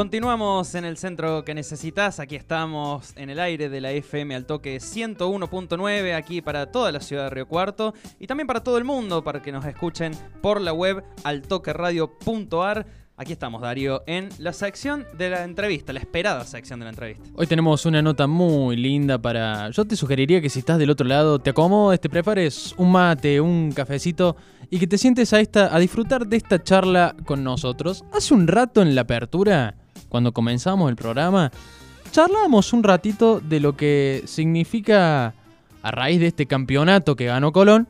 Continuamos en el centro que necesitas. Aquí estamos en el aire de la FM al toque 101.9, aquí para toda la ciudad de Río Cuarto y también para todo el mundo, para que nos escuchen por la web altoqueradio.ar. Aquí estamos, Darío, en la sección de la entrevista, la esperada sección de la entrevista. Hoy tenemos una nota muy linda para... Yo te sugeriría que si estás del otro lado, te acomodes, te prepares un mate, un cafecito y que te sientes a, disfrutar de esta charla con nosotros. Hace un rato en la apertura cuando comenzamos el programa, charlábamos un ratito de lo que significa, a raíz de este campeonato que ganó Colón,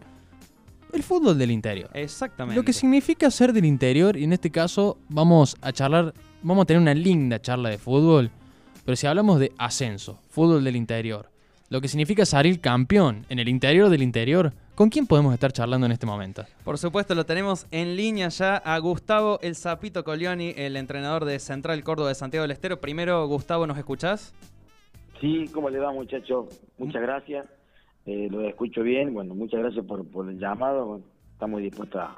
el fútbol del interior. Exactamente. Lo que significa ser del interior, y en este caso vamos a charlar, vamos a tener una linda charla de fútbol, pero si hablamos de ascenso, fútbol del interior, lo que significa salir campeón en el interior del interior, ¿Con quién podemos estar charlando en este momento? Por supuesto, lo tenemos en línea ya a Gustavo El Zapito Colioni, el entrenador de Central Córdoba de Santiago del Estero. Primero, Gustavo, ¿nos escuchás? Sí, ¿cómo le va, muchacho? Muchas gracias. Eh, lo escucho bien. Bueno, muchas gracias por, el llamado. estamos dispuestos a,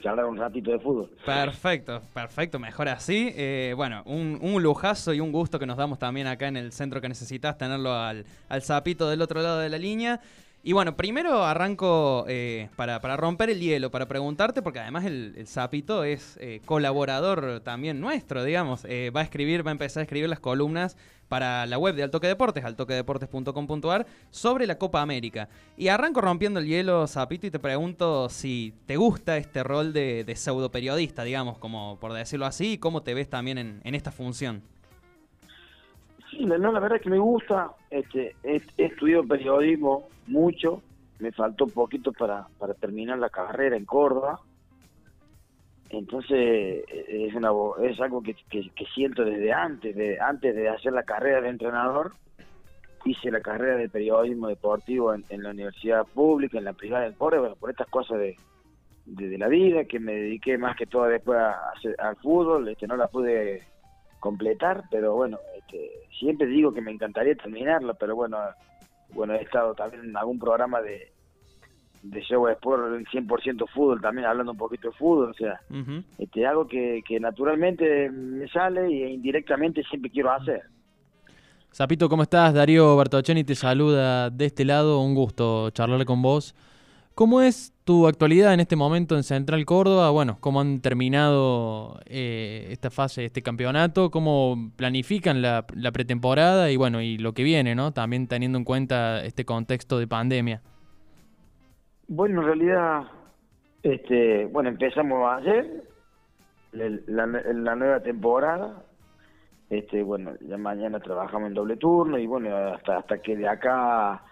charlar un ratito de fútbol. Perfecto, perfecto, mejor así. Eh, bueno, un, un, lujazo y un gusto que nos damos también acá en el centro que necesitas, tenerlo al, al Zapito del otro lado de la línea. Y bueno, primero arranco eh, para, romper el hielo, para preguntarte, porque además el, Zapito es eh, colaborador también nuestro, digamos. Eh, va a escribir, va a empezar a escribir las columnas para la web de Altoque Deportes, altoquedeportes.com.ar, sobre la Copa América. Y arranco rompiendo el hielo, Zapito, y te pregunto si te gusta este rol de, de pseudo periodista, digamos, como por decirlo así, y cómo te ves también en, en esta función. No, la verdad es que me gusta. Este, he, estudiado periodismo mucho. Me faltó un poquito para, para terminar la carrera en Córdoba. Entonces es una es algo que, que, siento desde antes de antes de hacer la carrera de entrenador hice la carrera de periodismo deportivo en, la universidad pública en la privada del Córdoba bueno, por estas cosas de, de, la vida que me dediqué más que todo después a, al fútbol este no la pude completar, pero bueno, este, siempre digo que me encantaría terminarlo, pero bueno, bueno, he estado también en algún programa de, de Show Sport en 100% fútbol, también hablando un poquito de fútbol, o sea, este, algo que, que naturalmente me sale y indirectamente siempre quiero hacer. Zapito, ¿cómo estás? Darío Bertoccioni te saluda de este lado, un gusto charlar con vos. ¿Cómo es tu actualidad en este momento en Central Córdoba? Bueno, ¿cómo han terminado eh, esta fase, este campeonato? ¿Cómo planifican la, pretemporada y bueno, y lo que viene, ¿no? También teniendo en cuenta este contexto de pandemia. Bueno, en realidad, este, bueno, empezamos ayer la, la nueva temporada. Este, bueno, ya mañana trabajamos en doble turno y bueno, hasta hasta que de acá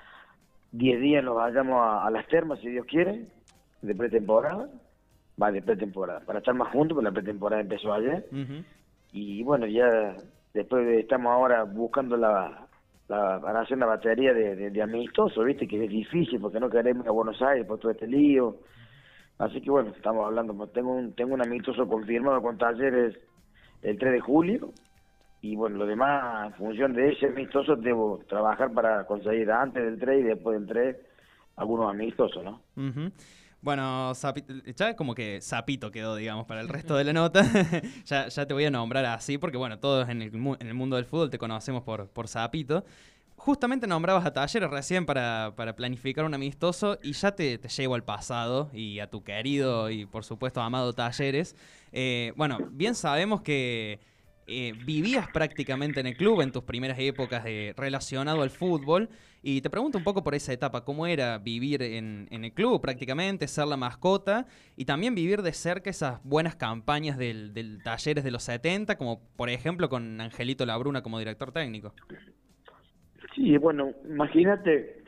10 días nos vayamos a, las termas, si Dios quiere, de pretemporada. Va, de pretemporada, para estar más juntos, porque la pretemporada empezó ayer. Y bueno, ya después estamos ahora buscando la, para hacer una batería de, de, amistosos, ¿viste? Que es difícil porque no queremos a Buenos Aires por todo este lío. Así que bueno, estamos hablando. Tengo un, tengo un amistoso confirmado con talleres el 3 de julio y bueno, lo demás, en función de ese amistoso, debo trabajar para conseguir antes del 3 y después del 3 algunos amistosos, ¿no? Bueno, ya como que Zapito quedó, digamos, para el resto de la nota. ya, ya te voy a nombrar así, porque bueno, todos en el, en el mundo del fútbol te conocemos por, por Zapito. Justamente nombrabas a Talleres recién para, para planificar un amistoso y ya te, te, llevo al pasado y a tu querido y por supuesto amado Talleres. Eh, bueno, bien sabemos que eh, vivías prácticamente en el club en tus primeras épocas de, relacionado al fútbol. Y te pregunto un poco por esa etapa, ¿cómo era vivir en, el club prácticamente, ser la mascota y también vivir de cerca esas buenas campañas del, Talleres de los 70, como por ejemplo con Angelito Labruna como director técnico? Sí, bueno, imagínate,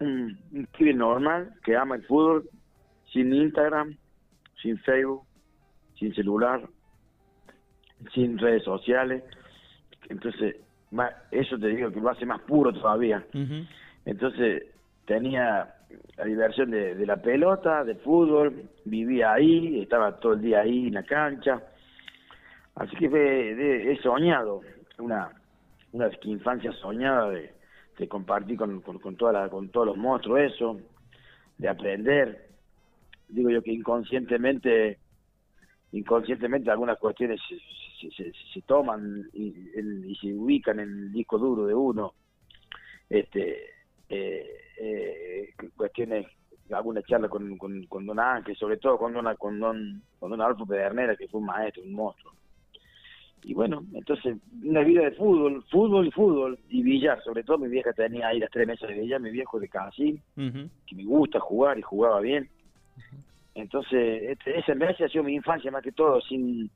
un, normal que ama el fútbol, sin Instagram, sin Facebook, sin celular, sin redes sociales. Entonces, ma- eso te digo que lo hace más puro todavía. Entonces tenía la diversión de, de la pelota, de fútbol, vivía ahí, estaba todo el día ahí en la cancha. Así que fue- de- he soñado, una, una infancia soñada de, de compartir con, con, con toda la, con todos los monstruos eso, de aprender. Digo yo que inconscientemente, inconscientemente algunas cuestiones se, se, se- se toman y, el- y se ubican en el disco duro de uno este eh, eh, cuestiones alguna charla con, con, con don Ángel sobre todo con don con don con don Adolfo Pedernera que fue un maestro un monstruo. Y bueno entonces una vida de fútbol fútbol y fútbol y billar sobre todo mi vieja tenía ahí las tres mesas de billar mi viejo de Casín que me gusta jugar y jugaba bien. Entonces este, esa en realidad ha sido mi infancia más que todo sin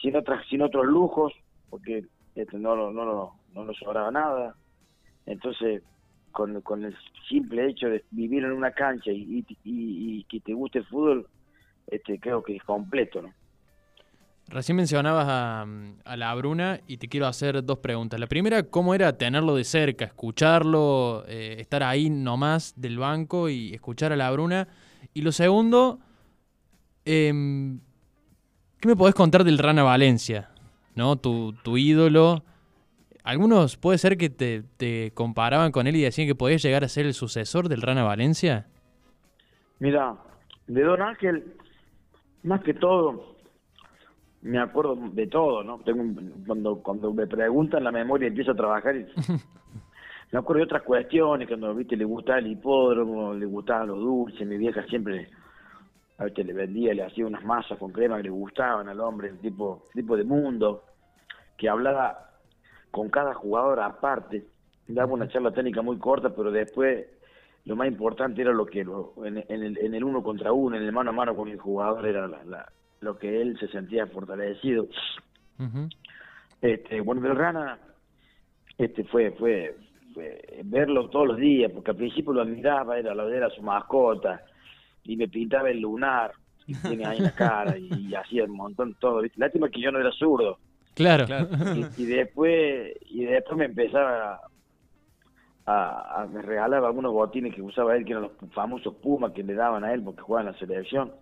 sin otras sin otros lujos porque este, no no lo- no nos sobraba nada entonces con, con el simple hecho de vivir en una cancha y, y, que te guste el fútbol este creo que es completo no Recién mencionabas a, la Bruna y te quiero hacer dos preguntas. La primera, ¿cómo era tenerlo de cerca, escucharlo, eh, estar ahí nomás del banco y escuchar a la Bruna? Y lo segundo, em, ¿qué me podés contar del Rana Valencia? ¿No? Tu, tu ídolo. Algunos puede ser que te, te comparaban con él y decían que podías llegar a ser el sucesor del Rana Valencia. Mira, de Don Ángel, más que todo, me acuerdo de todo, ¿no? Tengo un- cuando, cuando me preguntan la memoria empiezo a trabajar y me acuerdo de otras cuestiones, cuando viste le gustaba el hipódromo, le gustaban los dulces, mi vieja siempre a veces le vendía, le hacía unas masas con crema que le gustaban al hombre, el tipo, tipo de mundo, que hablaba con cada jugador aparte, daba una charla técnica muy corta, pero después lo más importante era lo que lo- en, en el, en el uno contra uno, en el mano a mano con el jugador, era la- la- lo que él se sentía fortalecido. Ujú. Este, bueno, del Rana este, fue, fue, fue verlo todos los días, porque al principio lo admiraba, era, era su mascota, y me pintaba el lunar, y tiene ahí en la cara, y, hacía un montón todo. ¿viste? Lástima que yo no era zurdo. Claro. Claro. y, y después y después me empezaba a, a- me regalaba algunos botines que usaba él que eran los famosos Pumas que le daban a él porque jugaba en la selección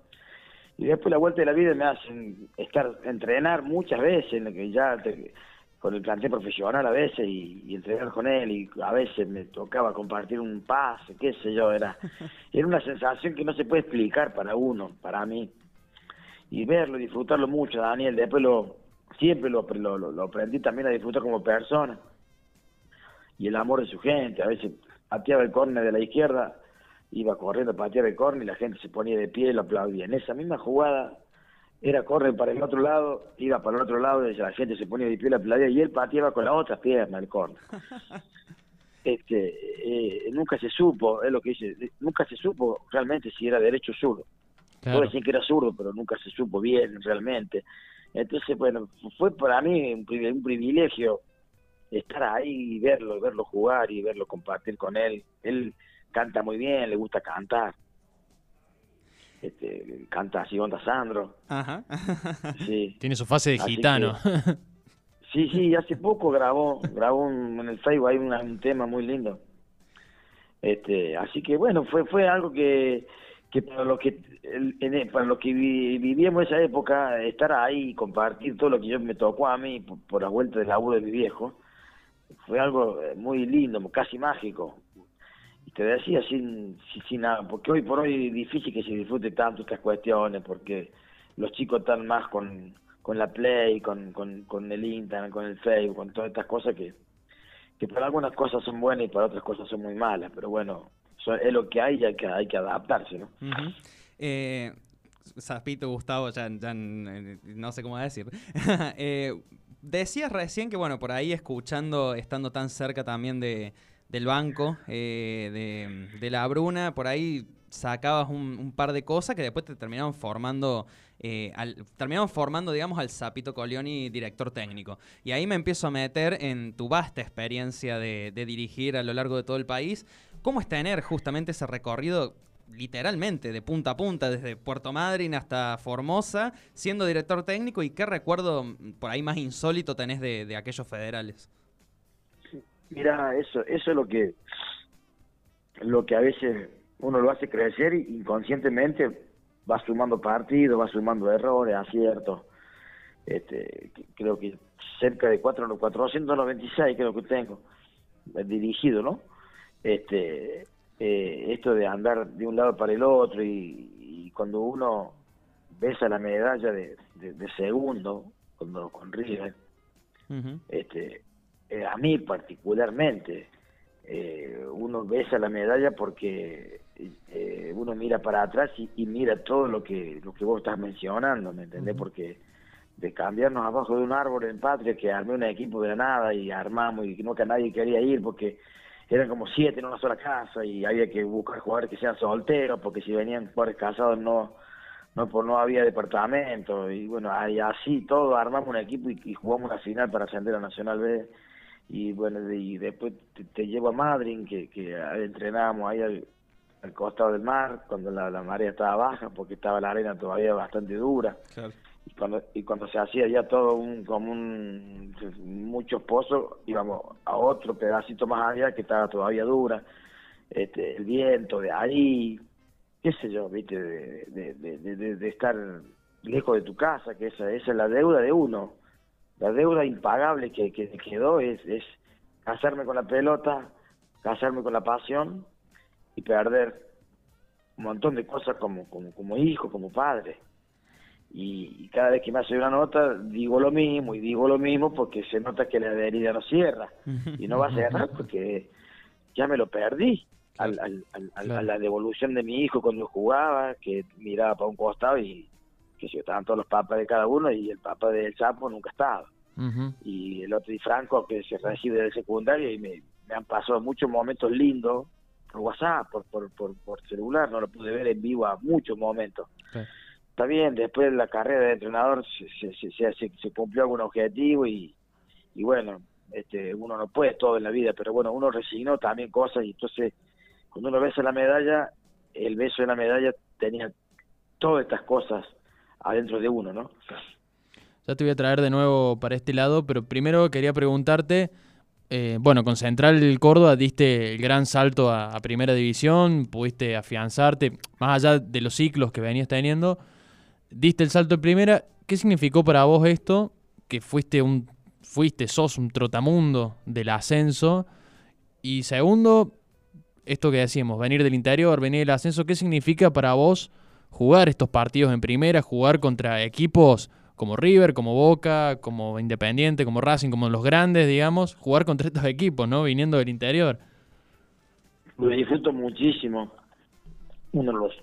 y después la vuelta de la vida me hacen estar entrenar muchas veces en lo que ya te- con el plantel profesional a veces y, y entrenar con él y a veces me tocaba compartir un pase qué sé yo era era una sensación que no se puede explicar para uno para mí y verlo, disfrutarlo mucho, Daniel. Después lo, siempre lo, lo, lo- lo aprendí también a disfrutar como persona. Y el amor de su gente. A veces pateaba el córner de la izquierda, iba corriendo a patear el córner y la gente se ponía de pie y lo aplaudía. En esa misma jugada era córner para el otro lado, iba para el otro lado y la gente se ponía de pie y lo aplaudía y él pateaba con la otra pierna el córner. Este, eh, nunca se supo, es lo que dice, nunca se supo realmente si era derecho o zurdo. Claro. Puedo decir que era zurdo, pero nunca se supo bien realmente. Entonces, bueno, fue para mí un privilegio estar ahí y verlo, verlo jugar y verlo compartir con él. Él canta muy bien, le gusta cantar. Este, canta así, onda Sandro. Ajá. Sí. Tiene su fase de Así gitano. Sí, sí, hace poco grabó, grabó un- en el Facebook hay una- un tema muy lindo. Este, así que bueno, fue fue algo que que para lo que el- en- para lo que vi- vivíamos esa época, estar ahí y compartir todo lo que yo me tocó a mí por, por la vuelta del laburo de mi viejo, fue algo eh, muy lindo, casi mágico. Te decía sin, sin, nada, porque hoy por hoy es difícil que se disfrute tanto estas cuestiones, porque los chicos están más con, con la Play, con, con, con el Internet, con el Facebook, con todas estas cosas que, que para algunas cosas son buenas y para otras cosas son muy malas, pero bueno, es lo que hay y hay que, hay que adaptarse, ¿no? Ujú. Eh, Zapito, Gustavo, ya, ya no sé cómo decir. Eh, decías recién que, bueno, por ahí escuchando, estando tan cerca también de, del banco, eh, de, la Bruna, por ahí sacabas un, par de cosas que después te terminaron formando, eh, al, terminaron formando, digamos, al Zapito Colioni director técnico. Y ahí me empiezo a meter en tu vasta experiencia de, de dirigir a lo largo de todo el país. ¿Cómo es tener justamente ese recorrido literalmente de punta a punta, desde Puerto Madryn hasta Formosa, siendo director técnico? ¿Y qué recuerdo mm, por ahí más insólito tenés de aquellos federales? Mira, eso, eso es lo que, lo que a veces uno lo hace crecer y inconscientemente va sumando partidos, va sumando errores, aciertos. Este, creo que cerca de 4, 496 creo que tengo dirigido, ¿no? Este, eh, esto de andar de un lado para el otro y, cuando uno besa la medalla de, segundo, cuando con River, este, eh, a mí particularmente, eh, uno besa la medalla porque uno mira para atrás y, mira todo lo que lo que vos estás mencionando, ¿me entendés? Porque de cambiarnos abajo de un árbol en Patria, que armé un equipo de la nada y armamos y no que nadie quería ir porque eran como siete en una sola casa y había que buscar jugadores que sean solteros porque si venían jugadores casados no no por no había departamento y bueno ahí así todo armamos un equipo y, jugamos una final para ascender a Nacional B y bueno y después te, llevo a Madrid que, que entrenábamos ahí al, costado del mar cuando la, la marea estaba baja porque estaba la arena todavía bastante dura. Claro. Y cuando y cuando se hacía ya todo un como un muchos pozos íbamos a otro pedacito más allá que estaba todavía dura. Este el viento de ahí qué sé yo viste de, de, de, estar lejos de tu casa que esa, esa es la deuda de uno la deuda impagable que, que quedó es, es casarme con la pelota casarme con la pasión y perder un montón de cosas como como, como hijo como padre. Y, cada vez que me hace una nota digo lo mismo y digo lo mismo porque se nota que la herida no cierra y no va a cerrar porque ya me lo perdí al, al, a la devolución de mi hijo cuando jugaba que miraba para un costado y que si estaban todos los papas de cada uno y el papa del Chapo nunca estaba. Y el otro y Franco que se recibe del secundario y me, han pasado muchos momentos lindos por WhatsApp, por, por, por, celular, no lo pude ver en vivo a muchos momentos. Está bien, después de la carrera de entrenador se, se, se, cumplió algún objetivo y, y bueno, este, uno no puede todo en la vida, pero bueno, uno resignó también cosas y entonces cuando uno besa la medalla, el beso de la medalla tenía todas estas cosas adentro de uno, ¿no? Ya te voy a traer de nuevo para este lado, pero primero quería preguntarte, eh, bueno, con Central Córdoba diste el gran salto a, a, Primera División, pudiste afianzarte, más allá de los ciclos que venías teniendo, diste el salto en primera. ¿Qué significó para vos esto? Que fuiste un fuiste, sos un trotamundo del ascenso. Y segundo, esto que decíamos, venir del interior, venir del ascenso, ¿qué significa para vos jugar estos partidos en primera, jugar contra equipos como River, como Boca, como Independiente, como Racing, como los grandes, digamos, jugar contra estos equipos, ¿no? Viniendo del interior. Lo disfruto muchísimo. Uno los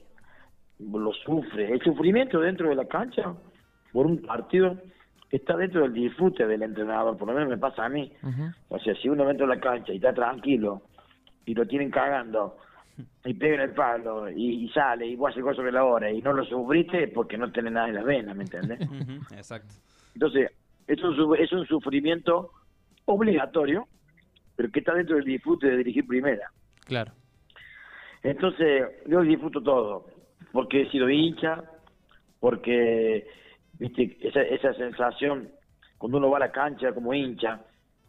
lo sufre. El sufrimiento dentro de la cancha por un partido está dentro del disfrute del entrenador, por lo menos me pasa a mí. O sea, si uno entra en la cancha y está tranquilo y lo tienen cagando y pega en el palo y, sale y vos haces cosas de la hora y no lo sufriste porque no tenés nada en las venas, ¿me entiendes? Exacto. Entonces, es un, es un sufrimiento obligatorio, pero que está dentro del disfrute de dirigir primera. Claro. Entonces, yo disfruto todo porque he sido hincha, porque viste esa, esa sensación cuando uno va a la cancha como hincha,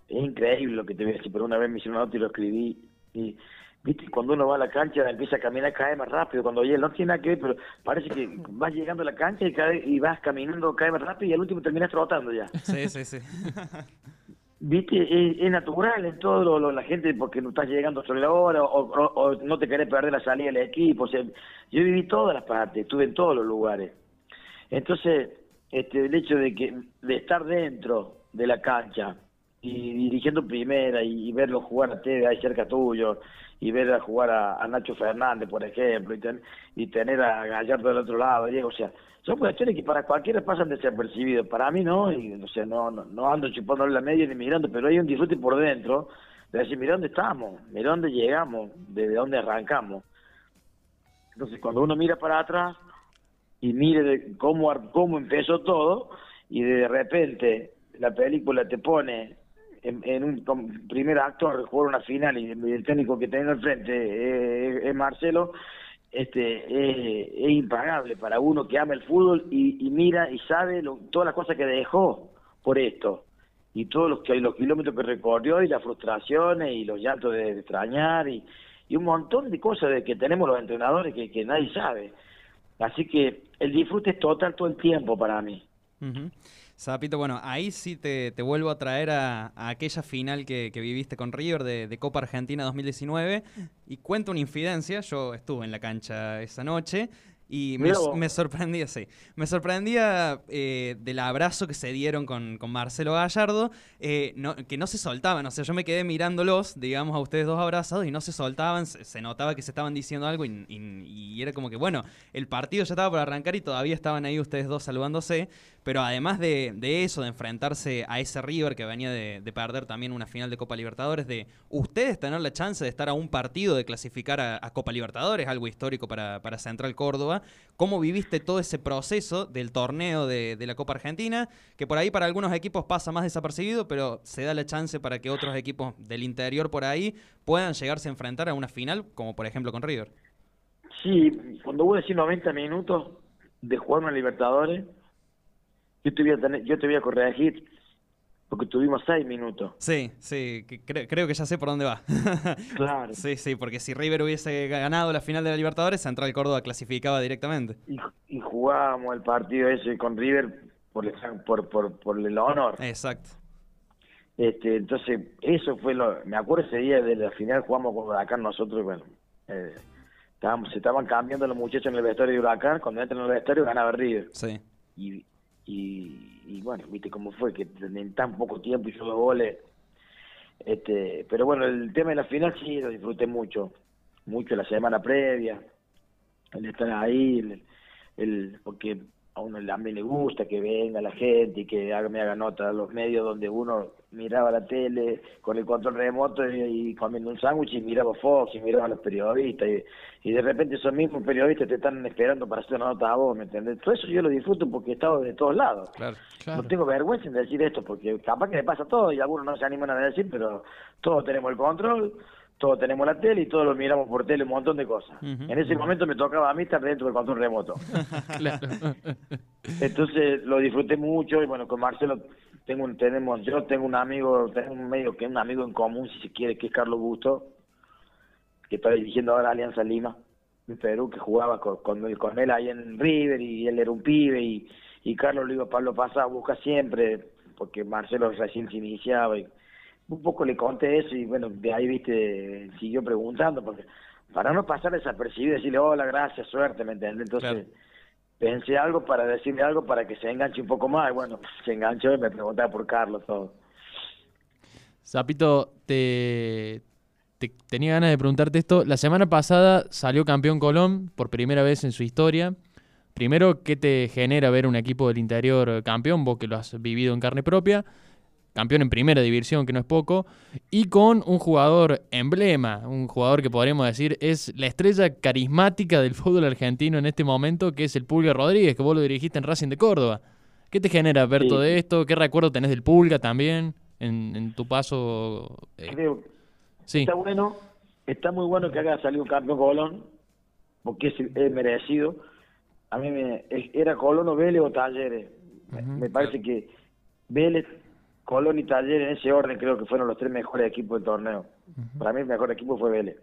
es increíble lo que te voy a decir, pero una vez me hicieron una nota y lo escribí, y viste, cuando uno va a la cancha empieza a caminar cada vez más rápido, cuando oye, no tiene nada que ver, pero parece que vas llegando a la cancha y, cada y vas caminando cada vez más rápido y al último terminas trotando ya. Sí, sí, sí. viste, es, natural en todo lo, la gente porque no estás llegando sobre la hora o, no te querés perder la salida del equipo. O sea, yo viví todas las partes, estuve en todos los lugares. Entonces, este, el hecho de que de estar dentro de la cancha y dirigiendo primera y, verlo jugar a Tede ahí cerca tuyo y ver a jugar a, Nacho Fernández, por ejemplo, y, y tener a Gallardo del otro lado, o sea, son cuestiones que para cualquiera pasan desapercibidos, para mí no, y o sea, no, no, no ando chupándole la media ni mirando, pero hay un disfrute por dentro de decir, mira dónde estamos, mira dónde llegamos, desde dónde arrancamos. Entonces, cuando uno mira para atrás y mire de cómo, cómo empezó todo, y de repente la película te pone en, un primer acto jugar una final y el técnico que tengo enfrente eh, es Marcelo, este es, es impagable para uno que ama el fútbol y, mira y sabe lo- todas las cosas que dejó por esto y todos los, los kilómetros que recorrió y las frustraciones y los llantos de, extrañar y, y un montón de cosas de que tenemos los entrenadores que, nadie sabe. Así que el disfrute es total todo el tiempo para mí. Ujú. Zapito, bueno, ahí sí te, te vuelvo a traer a, a aquella final que, que viviste con River de, de Copa Argentina 2019 y cuento una infidencia, yo estuve en la cancha esa noche y me, me sorprendía, sí, me sorprendía eh, del abrazo que se dieron con, con Marcelo Gallardo, eh, no- que no se soltaban, o sea, yo me quedé mirándolos, digamos, a ustedes dos abrazados y no se soltaban, se, se notaba que se estaban diciendo algo y, y- y era como que, bueno, el partido ya estaba por arrancar y todavía estaban ahí ustedes dos saludándose, pero además de, de eso, de enfrentarse a ese River que venía de, de perder también una final de Copa Libertadores, de ustedes tener la chance de estar a un partido de clasificar a, Copa Libertadores, algo histórico para, para Central Córdoba, ¿cómo viviste todo ese proceso del torneo de, de la Copa Argentina? Que por ahí para algunos equipos pasa más desapercibido, pero se da la chance para que otros equipos del interior por ahí puedan llegarse a enfrentar a una final, como por ejemplo con River. Sí, cuando voy a decir 90 minutos de jugar una Libertadores, yo te voy a, tener, yo te voy a corregir porque tuvimos 6 minutos. Sí, sí, que cre- creo que ya sé por dónde va. Claro. Sí, sí, porque si River hubiese ganado la final de la Libertadores, Central Córdoba clasificaba directamente. Y, y jugábamos el partido ese con River por el, por, por, por el honor. Exacto. Este, entonces, eso fue lo. Me acuerdo ese día de la final, jugamos con Huracán nosotros, bueno. eh, estábamos, se estaban cambiando los muchachos en el vestuario de Huracán. Cuando entran en el vestuario, ganaba River. Sí. Y, y, y bueno, viste cómo fue, que en tan poco tiempo hizo dos goles. Este, pero bueno, el tema de la final sí lo disfruté mucho. Mucho la semana previa. El estar ahí, el, el- porque a uno a mí le gusta que venga la gente y que haga, me haga nota a los medios donde uno miraba la tele con el control remoto y, y comiendo un sándwich y miraba Fox y miraba a los periodistas y, y de repente esos mismos periodistas te están esperando para hacer una nota a vos, ¿me entendés? Todo eso yo lo disfruto porque he estado de todos lados. Claro. Claro. No tengo vergüenza en decir esto porque capaz que me pasa todo y algunos no se animan a decir, pero todos tenemos el control, todos tenemos la tele y todos lo miramos por tele, un montón de cosas. En ese momento me tocaba a mí estar dentro del control remoto. Claro. Entonces lo disfruté mucho y bueno, con Marcelo tengo un, tenemos, yo tengo un amigo, tengo un medio que es un amigo en común si se quiere, que es Carlos Busto, que está dirigiendo ahora Alianza Lima de Perú, que jugaba con, con, él, con él ahí en River y él era un pibe y, y Carlos lo iba Pablo pasaba, busca siempre, porque Marcelo recién se iniciaba y un poco le conté eso y bueno, de ahí viste, siguió preguntando, porque para no pasar desapercibido, decirle hola, gracias, suerte, ¿me entiendes? Entonces Claro. pensé algo para decirle algo para que se enganche un poco más y bueno, se enganchó y me preguntaba por Carlos todo. Zapito, te, te- tenía ganas de preguntarte esto. La semana pasada salió campeón Colón por primera vez en su historia. Primero, ¿qué te genera ver un equipo del interior campeón? Vos que lo has vivido en carne propia. Campeón en primera división, que no es poco. Y con un jugador emblema, un jugador que podríamos decir es la estrella carismática del fútbol argentino en este momento, que es el Pulga Rodríguez, que vos lo dirigiste en Racing de Córdoba. ¿Qué te genera ver Sí. todo esto? ¿Qué recuerdo tenés del Pulga también en, en tu paso? eh, Creo sí, Está bueno, está muy bueno que haga salido un campeón Colón, porque es, es merecido. A mí me, era Colón o Vélez o Talleres. Me parece que Vélez, Colón y Talleres en ese orden creo que fueron los tres mejores equipos del torneo. Para mí el mejor equipo fue Vélez.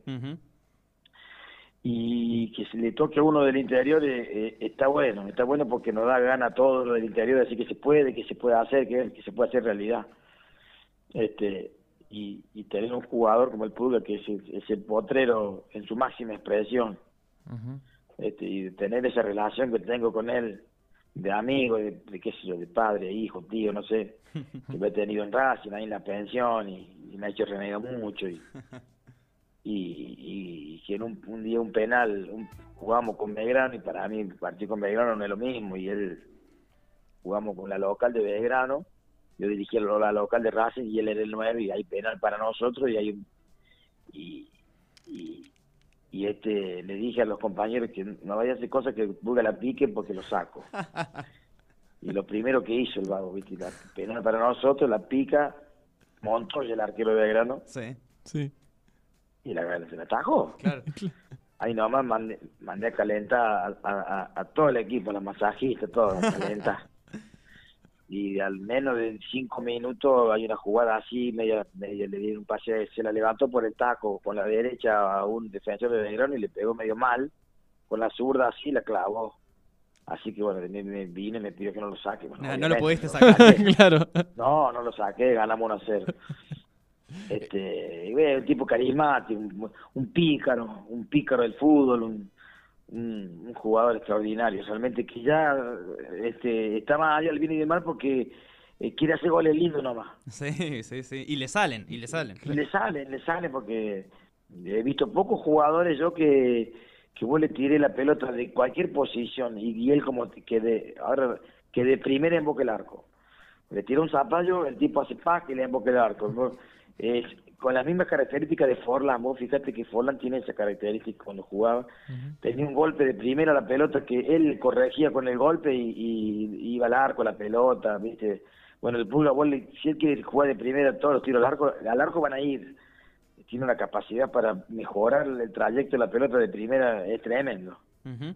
Y que se le toque a uno del interior eh, eh, está bueno, está bueno porque nos da gana a todos los del interior, decir que se puede, que se puede hacer, que, que se puede hacer realidad. Este y, y tener un jugador como el Pulga que es el, es el potrero en su máxima expresión este, y tener esa relación que tengo con él de amigo, de, de qué sé yo, de padre, hijo, tío, no sé, que lo he tenido en Racing, ahí en la pensión y, y me ha hecho renegar mucho y, y, y que en un, un día un penal un- jugamos con Belgrano y para mí partir con Belgrano no es lo mismo y él jugamos con la local de Belgrano yo dirigí la la local de Racing y él era el 9 y hay penal para nosotros y hay un y, y, y este le dije a los compañeros que no vaya a hacer cosas que Burga la pique porque lo saco y lo primero que hizo el vago, ¿viste? La penal para nosotros, la pica, Montoya, el arquero de Belgrano, Sí, Sí. y la, se la atajó. claro. Ahí nomás mandé, mandé a calentar a, a- a todo el equipo, la masajista, todo, a calentar. y al menos de cinco minutos hay una jugada así, media, media le dieron un pase, se la levantó por el taco con la derecha a un defensor de Belgrano y le pegó medio mal, con la zurda así la clavó. Así que bueno, me, me vine y me pidió que no lo saque. Bueno, No, no lo pudiste sacar. claro. No, no lo saqué, ganamos 1 a 0. Este, un tipo carismático, un, un pícaro, un pícaro del fútbol, un jugador extraordinario. Realmente que ya este, está más allá del bien y del mal porque eh, quiere hacer goles lindos nomás. Sí, sí, sí. Y le salen, y le salen. Y le sale, le sale porque he visto pocos jugadores yo que, que vos le tiré la pelota de cualquier posición y, y él como que de, ahora que de primera emboque el arco. Le tira un zapallo, el tipo hace pack y le emboque el arco. ¿no? Con las mismas características de Forlan, vos fíjate que Forlan tiene esa característica cuando jugaba. Tenía un golpe de primera la pelota que él corregía con el golpe y, y iba al arco la pelota, ¿viste? Bueno, el Pulga, vos si él quiere jugar de primera todos los tiros al arco, al arco van a ir. Tiene una capacidad para mejorar el trayecto de la pelota de primera, es tremendo. Ujú.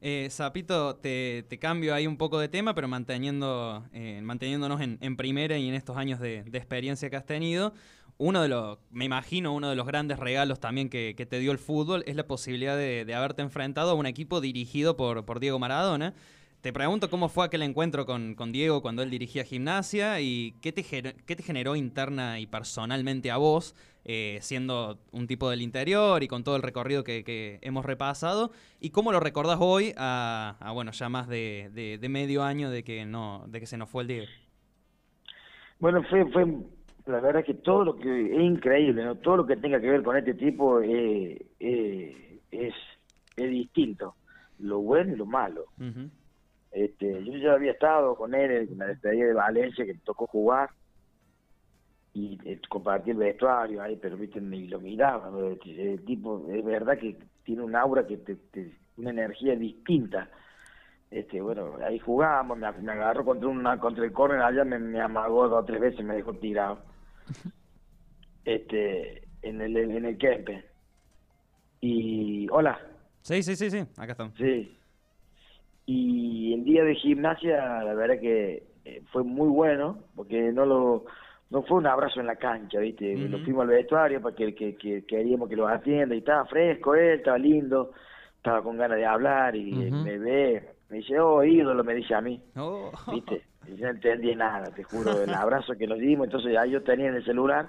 Eh, Zapito, te, te cambio ahí un poco de tema, pero manteniendo, eh, manteniéndonos en, en primera y en estos años de, de experiencia que has tenido. Uno de los, me imagino, uno de los grandes regalos también que, que te dio el fútbol es la posibilidad de, de haberte enfrentado a un equipo dirigido por, por Diego Maradona. Te pregunto cómo fue aquel encuentro con, con Diego cuando él dirigía gimnasia y qué te, qué te generó interna y personalmente a vos, eh, siendo un tipo del interior y con todo el recorrido que, que hemos repasado, y cómo lo recordás hoy a, a, bueno, ya más de, de- medio año de que, no, de que se nos fue el Diego. Bueno, fue la verdad que todo lo que es increíble, ¿no? Todo lo que tenga que ver con este tipo eh, eh, es, es distinto, lo bueno y lo malo. Este, yo ya había estado con él en la despedida de Valencia, que me tocó jugar, y eh, compartí el vestuario ahí, pero viste, ni lo miraba, ¿no? el, el tipo, es verdad que tiene un aura que te, te- una energía distinta. Este, bueno, ahí jugamos, me, me agarró contra una, contra el córner allá, me, me amagó dos o tres veces, me dejó tirado. Este, en el, en el Kempe. Y, hola, Sí, sí, sí, sí, acá estamos. Sí. Y el día de gimnasia, la verdad que eh, fue muy bueno, porque no lo no fue un abrazo en la cancha, ¿viste? Ujú. Nos fuimos al vestuario porque que, que queríamos que los atienda y estaba fresco él, estaba lindo, estaba con ganas de hablar y Ujú. me ve, me dice, oh, ídolo, me dice a mí, Oh. ¿viste? Y yo no entendí nada, te juro, el abrazo que nos dimos, entonces ya yo tenía en el celular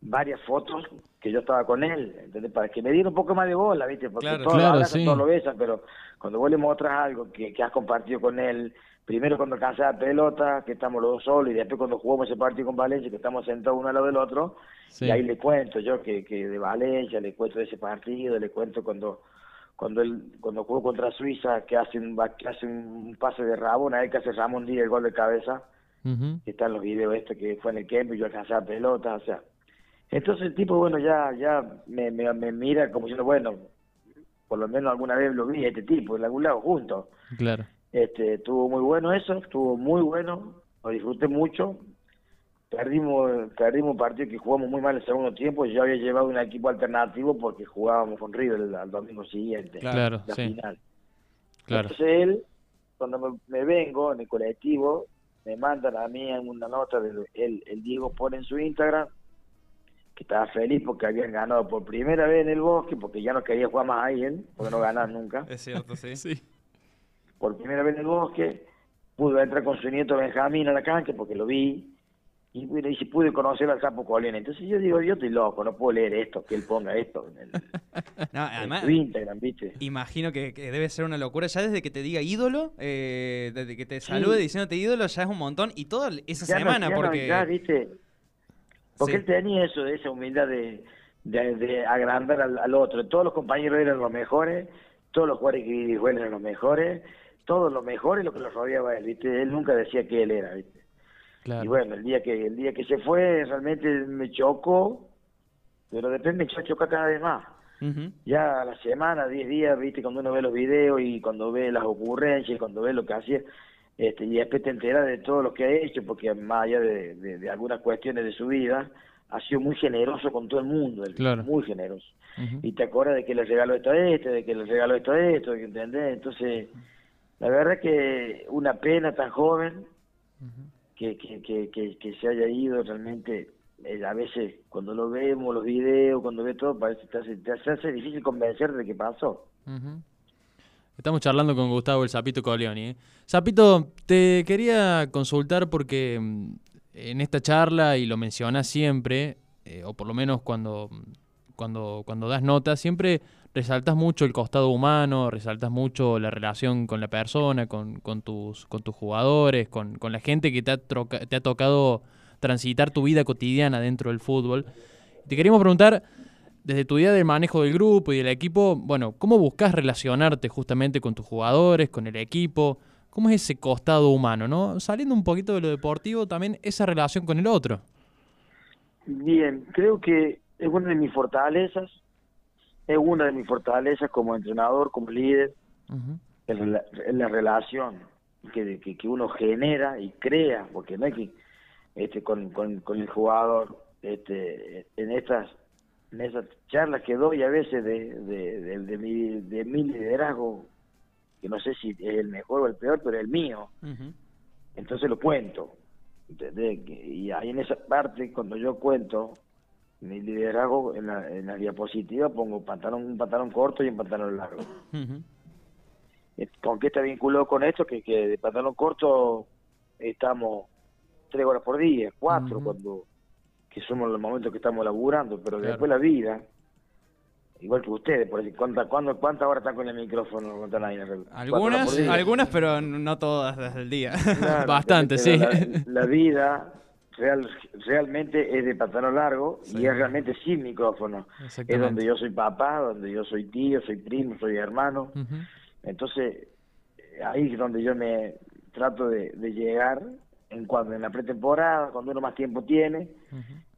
varias fotos que yo estaba con él, ¿entendés? Para que me diera un poco más de bola, ¿viste? Porque Claro. todos Claro, lo sí. todos lo besan, pero cuando vos le mostras algo que, que has compartido con él, primero cuando alcanzas la pelota, que estamos los dos solos, y después cuando jugamos ese partido con Valencia, que estamos sentados uno al lado del otro, Sí. y ahí le cuento yo que, que de Valencia, le cuento de ese partido, le cuento cuando cuando él cuando jugó contra Suiza, que hace un, que hace un pase de Rabón, a él que hace Ramón Díaz el gol de cabeza, Ujú. que están los videos este que fue en el campo y yo alcanzaba pelota, o sea. Entonces el tipo, bueno, ya ya me, me, me mira como diciendo, bueno, por lo menos alguna vez lo vi este tipo en algún lado juntos. Claro. Este, estuvo muy bueno eso, estuvo muy bueno, lo disfruté mucho. Perdimos, perdimos un partido que jugamos muy mal el segundo tiempo. Yo había llevado un equipo alternativo porque jugábamos con River el, al domingo siguiente, Claro, la sí. final. Claro. Entonces él, cuando me, me vengo en el colectivo, me mandan a mí una nota de él, el Diego pone en su Instagram que estaba feliz porque habían ganado por primera vez en el bosque, porque ya no quería jugar más ahí él, porque no ganan nunca. Es cierto, sí. Sí. Por primera vez en el bosque, pude entrar con su nieto Benjamín a la cancha porque lo vi, y, bueno, y si pude conocer al Capo Colina. Entonces yo digo, yo estoy loco, no puedo leer esto, que él ponga esto en, el, No, en además, su Instagram, ¿viste? Imagino que, que debe ser una locura. Ya desde que te diga ídolo, eh, desde que te salude diciéndote ídolo, ya es un montón. Y toda esa Ya semana, no- porque. ya, ¿viste? Porque Sí. él tenía eso, esa humildad de, de, de agrandar al, al otro. Todos los compañeros eran los mejores, todos los jugadores que dirigió eran los mejores, todos los mejores lo que lo rodeaba él, ¿viste? Él nunca decía que él era, ¿viste? Y bueno, el día que el día que se fue realmente me chocó, pero después me echó a chocar cada vez más. Ya a la semana, 10 días, viste, cuando uno ve los videos y cuando ve las ocurrencias y cuando ve lo que hacía, este, y después te enteras de todo lo que ha hecho, porque más allá de, de- de algunas cuestiones de su vida, ha sido muy generoso con todo el mundo, él, Claro. muy generoso. Y te acuerdas de que le regaló esto a este, de que le regaló esto a esto, ¿entendés? Entonces, la verdad que una pena tan joven que, que, que, que, que se haya ido realmente, eh, a veces cuando lo vemos, los videos, cuando ve todo, parece te hace, te hace, difícil convencer de que pasó. Estamos charlando con Gustavo el Zapito Coleoni. ¿eh? Zapito, te quería consultar porque mm, en esta charla, y lo mencionas siempre, eh, o por lo menos cuando, cuando, cuando das notas, siempre resaltas mucho el costado humano, resaltas mucho la relación con la persona, con, con tus, con tus jugadores, con, con la gente que te ha, tocado transitar tu vida cotidiana dentro del fútbol. Te queríamos preguntar, desde tu idea del manejo del grupo y del equipo, bueno, ¿cómo buscas relacionarte justamente con tus jugadores, con el equipo? ¿Cómo es ese costado humano, no? Saliendo un poquito de lo deportivo, también esa relación con el otro. Bien, creo que es una de mis fortalezas, es una de mis fortalezas como entrenador, como líder, es la relación que, que, que uno genera y crea, porque no hay que este con, con, con el jugador este en estas en esas charlas que doy a veces de, de, de, de mi, de mi liderazgo, que no sé si es el mejor o el peor, pero el mío, entonces lo cuento. ¿entendés? Y ahí en esa parte, cuando yo cuento mi liderazgo, en la, en la diapositiva pongo pantalón, un pantalón corto y un pantalón largo. Eh, ¿Con qué está vinculado con esto? Que, que de pantalón corto estamos tres horas por día, cuatro, cuando que somos los momentos que estamos laburando, pero Claro. después la vida, igual que ustedes, por decir, ¿cuántas cuántas cuántas horas están con el micrófono? ¿Cuántas están ahí? ¿Cuatro horas Algunas, algunas, pero no todas desde el día. Claro, Bastante, sí. La, la vida real, realmente es de pantalón largo Sí. y es realmente sin micrófono. Es donde yo soy papá, donde yo soy tío, soy primo, soy hermano. Entonces, ahí es donde yo me trato de, de llegar en cuando en la pretemporada, cuando uno más tiempo tiene,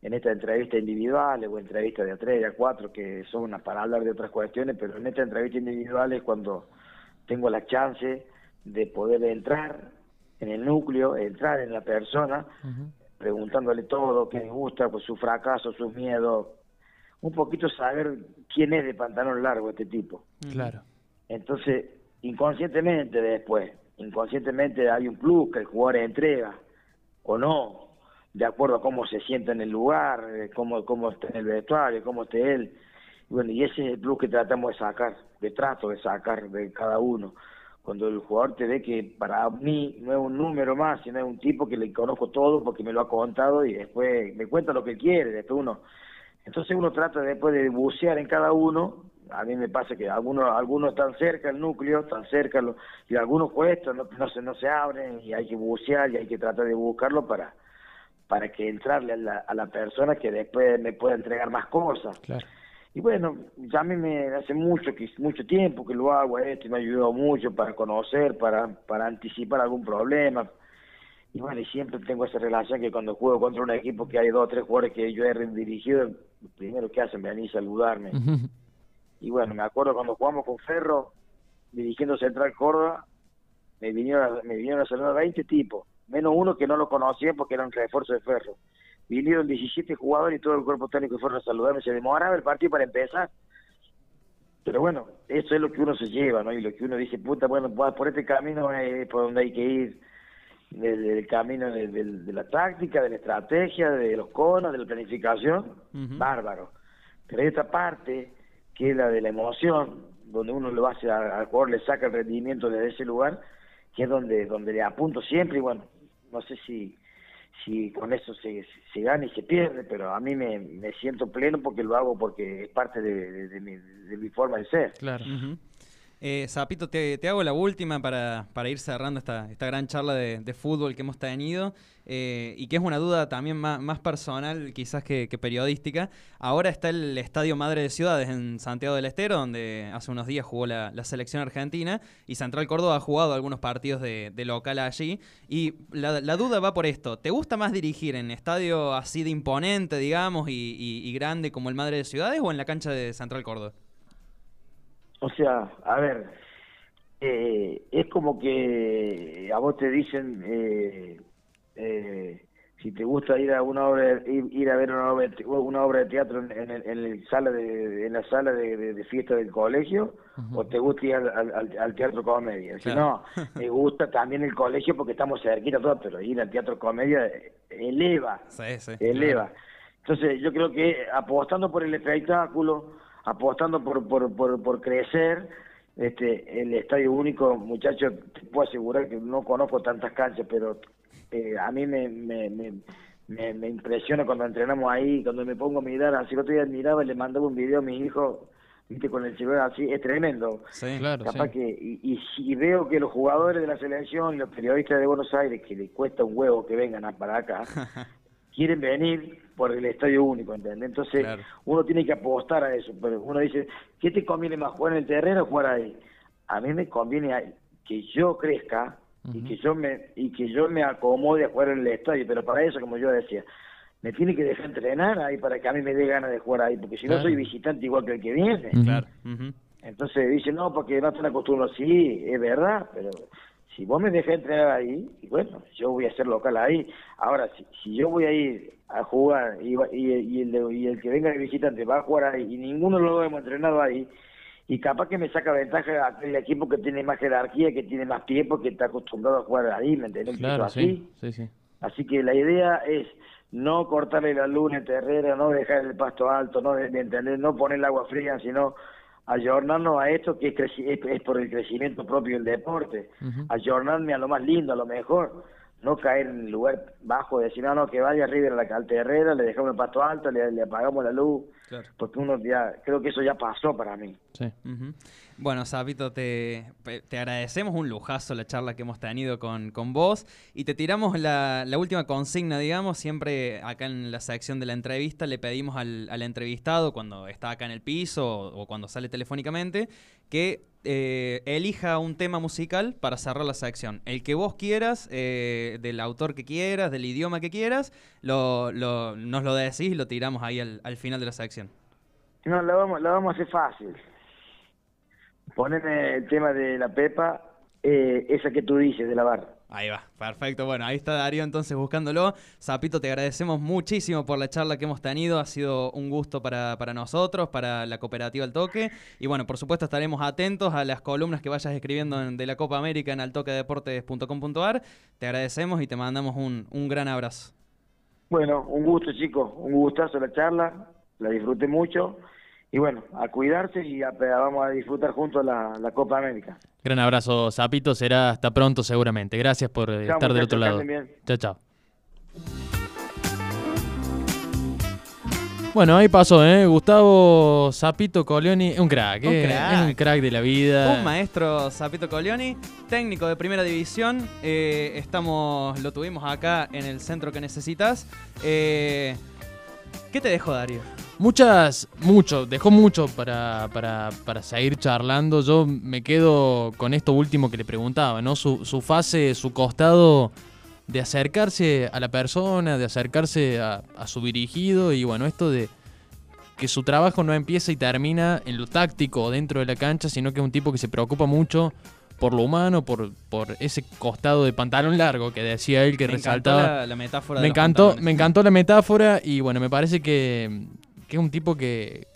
en estas entrevistas individuales o entrevistas de a tres, de a cuatro, que son unas para hablar de otras cuestiones, pero en esta entrevista individual es cuando tengo la chance de poder entrar en el núcleo, entrar en la persona. Preguntándole todo, qué le gusta, pues su fracaso, sus miedos, un poquito saber quién es de pantalón largo este tipo. Claro. Entonces, inconscientemente después, inconscientemente hay un plus que el jugador entrega o no, de acuerdo a cómo se sienta en el lugar, eh, cómo, cómo está en el vestuario, cómo esté él. Y bueno, y ese es el plus que tratamos de sacar, de trato de sacar de cada uno. Cuando el jugador te ve que para mí no es un número más, sino es un tipo que le conozco todo porque me lo ha contado y después me cuenta lo que quiere, después uno entonces uno trata después de bucear en cada uno. A mí me pasa que algunos algunos están cerca del núcleo, están cerca, lo- y algunos cuestan, no, no se no se abren y hay que bucear y hay que tratar de buscarlo para para que entrarle a la, a la persona que después me pueda entregar más cosas. Claro. Y bueno, ya a mí me hace mucho que mucho tiempo que lo hago esto y me ha ayudado mucho para conocer, para para anticipar algún problema. Y bueno, y siempre tengo esa relación que cuando juego contra un equipo que hay dos o tres jugadores que yo he dirigido, lo primero que hacen venir a saludarme. Y bueno, me acuerdo cuando jugamos con Ferro, dirigiendo Central Córdoba, me vinieron me vinieron a saludar 20 tipos, menos uno que no lo conocía porque era un refuerzo de Ferro. Vinieron 17 jugadores y todo el cuerpo técnico fueron a saludarme, se demoraba el partido para empezar. Pero bueno, eso es lo que uno se lleva, ¿no? Y lo que uno dice, puta, bueno, por este camino es por donde hay que ir, del, del camino de, de- de la táctica, de la estrategia, de los conos, de la planificación, bárbaro. Pero hay otra parte, que es la de la emoción, donde uno lo hace al al jugador, le saca el rendimiento desde ese lugar, que es donde, donde le apunto siempre, y bueno, no sé si si con eso se, se gana y se pierde, pero a mí me, me siento pleno porque lo hago porque es parte de, de- de mi, de mi forma de ser. Claro. Eh, Zapito, te, hago la última para, para ir cerrando esta, esta gran charla de, fútbol que hemos tenido eh, y que es una duda también más, personal quizás que, periodística. Ahora está el Estadio Madre de Ciudades en Santiago del Estero, donde hace unos días jugó la, selección argentina y Central Córdoba ha jugado algunos partidos de, de local allí. Y la, duda va por esto, ¿te gusta más dirigir en estadio así de imponente, digamos, y- y grande como el Madre de Ciudades o en la cancha de Central Córdoba? O sea, a ver, eh, es como que a vos te dicen eh, eh, si te gusta ir a una obra ir, ir a ver una obra, una obra de teatro en, en el- en el sala de, en la sala de, de- de fiesta del colegio o te gusta ir al, al- al- teatro comedia si no me gusta también el colegio porque estamos cerquita todo pero ir al teatro comedia eh, eleva Sí, sí. eleva. Entonces, yo creo que apostando por el espectáculo, apostando por, por, por, por crecer, este, el Estadio Único, muchachos, te puedo asegurar que no conozco tantas canchas, pero eh, a mí me, me, me, me, me impresiona cuando entrenamos ahí, cuando me pongo a mirar, así el otro día miraba y le mandaba un video a mi hijo, viste, con el celular así, es tremendo. Sí. Claro, Capaz sí. que, y, y si veo que los jugadores de la selección y los periodistas de Buenos Aires, que les cuesta un huevo que vengan a- para acá, quieren venir por el estadio único, ¿entendés? Entonces, Claro. uno tiene que apostar a eso, pero uno dice, ¿qué te conviene más, jugar en el terreno o jugar ahí? A mí me conviene que yo crezca y que yo me y que yo me acomode a jugar en el estadio, pero para eso, como yo decía, me tiene que dejar entrenar ahí para que a mí me dé ganas de jugar ahí, porque si Claro. no soy visitante igual que el que viene. Entonces dice, no, porque no están acostumbrados. Sí, es verdad, pero si vos me dejás entrenar ahí, y bueno, yo voy a ser local ahí. Ahora, si, si yo voy a ir a jugar y, y, y el, de- y el que venga de visitante va a jugar ahí y ninguno lo hemos entrenado ahí, y capaz que me saca ventaja aquel equipo que tiene más jerarquía, que tiene más pie, porque está acostumbrado a jugar ahí, ¿me entendés? Claro, así. sí. Sí, sí. Así que la idea es no cortarle la luz en Terrera, no dejar el pasto alto, no de, de entender, no poner el agua fría, sino ayornarnos a esto que es, creci- es, es por el crecimiento propio del deporte, Ujú. ayornarme a lo más lindo, a lo mejor, no caer en el lugar bajo, decir, no, no, que vaya River a la al Terrera, le dejamos el pasto alto, le, le apagamos la luz, Claro. porque uno ya, creo que eso ya pasó para mí. Sí. Bueno, Zapito, te, te agradecemos un lujazo la charla que hemos tenido con, con vos y te tiramos la, la última consigna, digamos, siempre acá en la sección de la entrevista le pedimos al, al entrevistado cuando está acá en el piso o, o cuando sale telefónicamente que eh, elija un tema musical para cerrar la sección. El que vos quieras, eh, del autor que quieras, del idioma que quieras, lo, nos lo decís y lo tiramos ahí al, al final de la sección. No, la vamos, vamos a hacer fácil. Poneme el tema de la Pepa, eh, esa que tú dices, de la barra. Ahí va, perfecto. Bueno, ahí está Darío entonces buscándolo. Zapito, te agradecemos muchísimo por la charla que hemos tenido. Ha sido un gusto para, para nosotros, para la cooperativa El Toque. Y bueno, por supuesto estaremos atentos a las columnas que vayas escribiendo en- de la Copa América en altoquedeportes.com.ar. Te agradecemos y te mandamos un, un gran abrazo. Bueno, un gusto, chicos, un gustazo la charla, la disfruté mucho. Y bueno, a cuidarse y a- vamos a disfrutar juntos la, la Copa América. Gran abrazo, Zapito. Será hasta pronto seguramente. Gracias por eh, Chao, estar del otro lado. Chao, chao. Bueno, ahí pasó, ¿eh? Gustavo Zapito Colioni, un crack, Un ¿eh? crack. Es un crack de la vida. Un maestro Zapito Colioni, técnico de primera división. Eh, estamos, lo tuvimos acá en el centro que necesitas. Eh, ¿Qué te dejó, Darío? Muchas, mucho, dejó mucho para, para, para seguir charlando. Yo me quedo con esto último que le preguntaba, ¿no? Su, su fase, su costado de acercarse a la persona, de acercarse a, a su dirigido y bueno, esto de que su trabajo no empieza y termina en lo táctico dentro de la cancha, sino que es un tipo que se preocupa mucho por lo humano, por, por ese costado de pantalón largo que decía él que me resaltaba. la, la metáfora Me de encantó, me encantó la metáfora y bueno, me parece que, que es un tipo que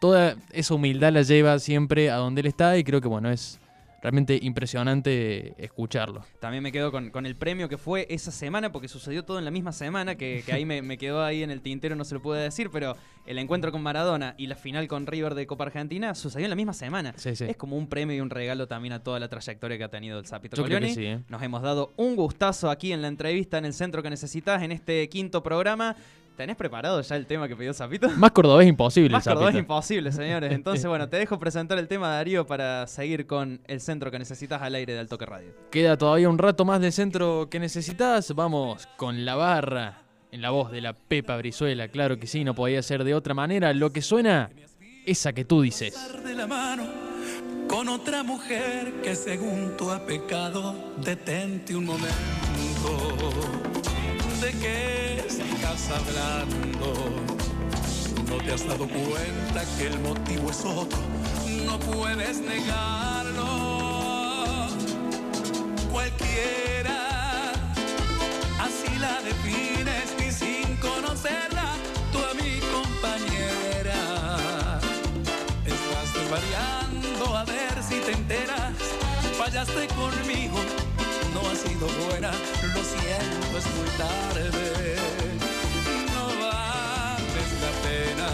toda esa humildad la lleva siempre a donde él está y creo que bueno, es realmente impresionante escucharlo. También me quedo con, con el premio que fue esa semana, porque sucedió todo en la misma semana, que, que ahí me, me quedó ahí en el tintero, no se lo pude decir, pero el encuentro con Maradona y la final con River de Copa Argentina sucedió en la misma semana. Sí, sí. Es como un premio y un regalo también a toda la trayectoria que ha tenido el Zapito Colioni. sí, ¿eh? Nos hemos dado un gustazo aquí en la entrevista en el centro que necesitas, en este quinto programa. ¿Tenés preparado ya el tema que pidió Zapito? Más cordobés imposible, Más el cordobés Zapito. imposible, señores. Entonces, bueno, te dejo presentar el tema, Darío, para seguir con el centro que necesitas al aire de Altoque Radio. Queda todavía un rato más de centro que necesitas. Vamos con la barra en la voz de la Pepa Brizuela. Claro que sí, no podía ser de otra manera. Lo que suena, esa que tú dices. de la mano con otra mujer que según tú ha pecado, detente un momento. De que es mi casa hablando. No te has dado cuenta que el motivo es otro, no puedes negarlo. Cualquiera, así la defines y sin conocerla, tú a mi compañera. Estás variando a ver si te enteras, fallaste conmigo no ha sido buena, lo siento, es muy tarde. No vales la pena,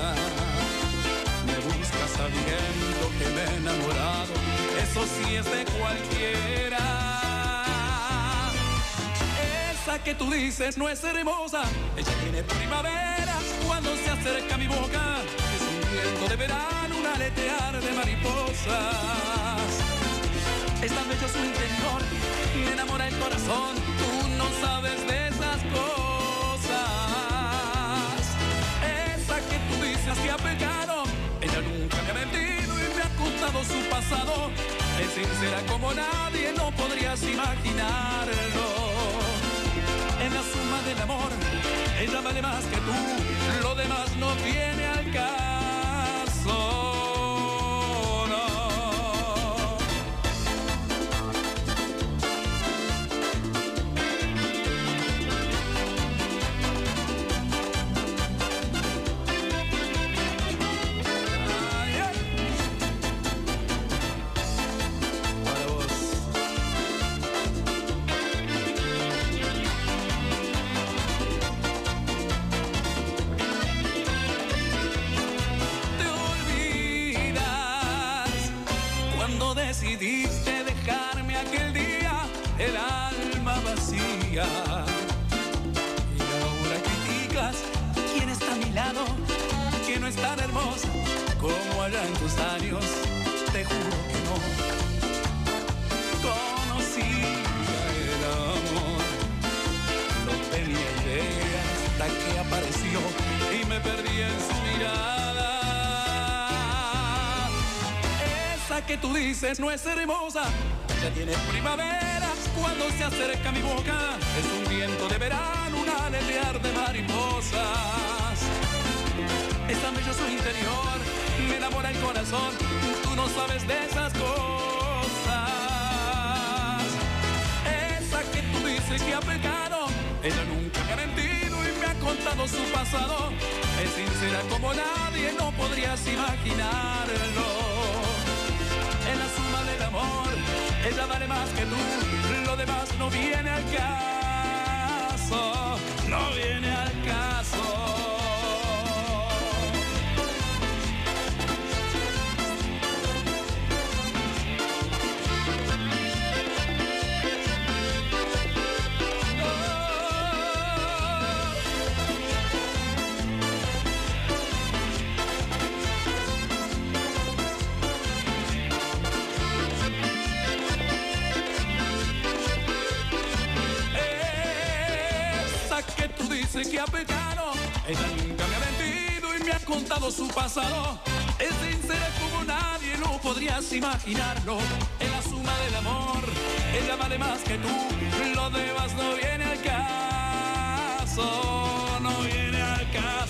me buscas sabiendo que me he enamorado, eso sí es de cualquiera. Esa que tú dices no es hermosa, ella tiene primavera cuando se acerca a mi boca, es un viento de verano, un aletear de mariposas. Es tan bello su interior, me enamora el corazón, tú no sabes de esas cosas. Esa que tú dices que ha pecado, ella nunca me ha mentido y me ha contado su pasado. Es sincera como nadie, no podrías imaginarlo. En la suma del amor, ella vale más que tú, lo demás no viene al caso. No es hermosa, ya tiene primavera cuando se acerca mi boca. Es un viento de verano, un aletear de mariposas. Es tan bello su interior, me enamora el corazón, tú no sabes de esas cosas. Esa que tú dices que ha pecado, ella nunca me ha mentido y me ha contado su pasado. Es sincera como nadie, no podrías imaginarlo. Viene al caso, no viene su pasado. Es sincera como nadie, no podrías imaginarlo. En la suma del amor, ella vale más que tú. Lo demás no viene al caso, no viene al caso.